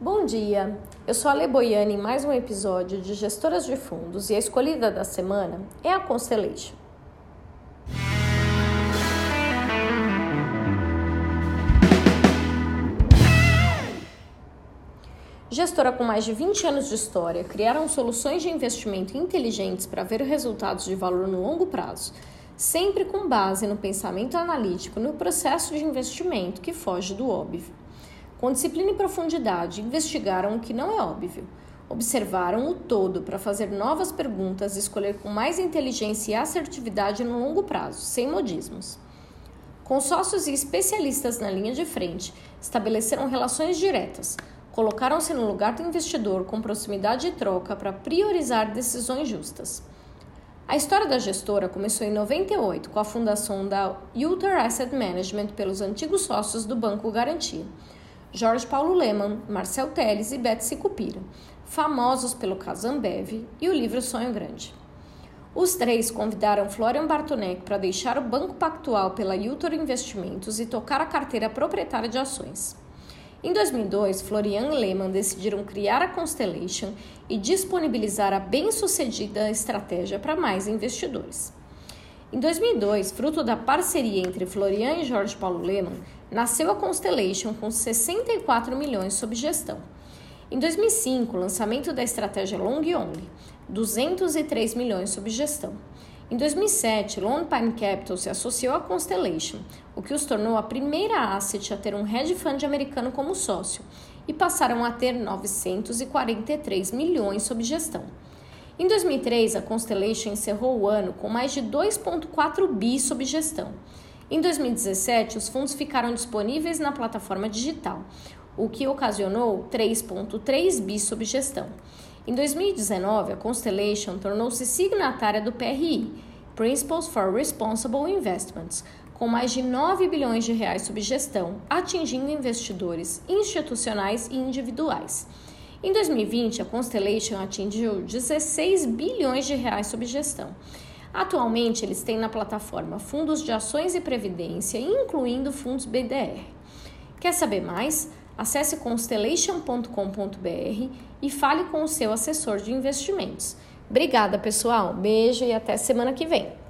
Bom dia, eu sou a Le Boiani em mais um episódio de Gestoras de Fundos e a escolhida da semana é a Constellation. Gestora com mais de 20 anos de história, criaram soluções de investimento inteligentes para ver resultados de valor no longo prazo, sempre com base no pensamento analítico no processo de investimento que foge do óbvio. Com disciplina e profundidade, investigaram o que não é óbvio. Observaram o todo para fazer novas perguntas e escolher com mais inteligência e assertividade no longo prazo, sem modismos. Com sócios e especialistas na linha de frente, estabeleceram relações diretas, colocaram-se no lugar do investidor com proximidade e troca para priorizar decisões justas. A história da gestora começou em 98 com a fundação da Uther Asset Management pelos antigos sócios do Banco Garantia, Jorge Paulo Leman, Marcel Teles e Betsy Cupira, famosos pelo caso Ambev e o livro Sonho Grande. Os três convidaram Florian Bartonek para deixar o Banco Pactual pela Uther Investimentos e tocar a carteira proprietária de ações. Em 2002, Florian e Lehman decidiram criar a Constellation e disponibilizar a bem-sucedida estratégia para mais investidores. Em 2002, fruto da parceria entre Florian e Jorge Paulo Lehmann, nasceu a Constellation com 64 milhões sob gestão. Em 2005, lançamento da estratégia Long Only, 203 milhões sob gestão. Em 2007, Lone Pine Capital se associou à Constellation, o que os tornou a primeira asset a ter um hedge fund americano como sócio, e passaram a ter 943 milhões sob gestão. Em 2003, a Constellation encerrou o ano com mais de 2,4 bi sob gestão. Em 2017, os fundos ficaram disponíveis na plataforma digital, o que ocasionou 3,3 bi sob gestão. Em 2019, a Constellation tornou-se signatária do PRI, Principles for Responsible Investments, com mais de 9 bilhões de reais sob gestão, atingindo investidores institucionais e individuais. Em 2020, a Constellation atingiu 16 bilhões de reais sob gestão. Atualmente, eles têm na plataforma fundos de ações e previdência, incluindo fundos BDR. Quer saber mais? Acesse constellation.com.br e fale com o seu assessor de investimentos. Obrigada, pessoal. Beijo e até semana que vem.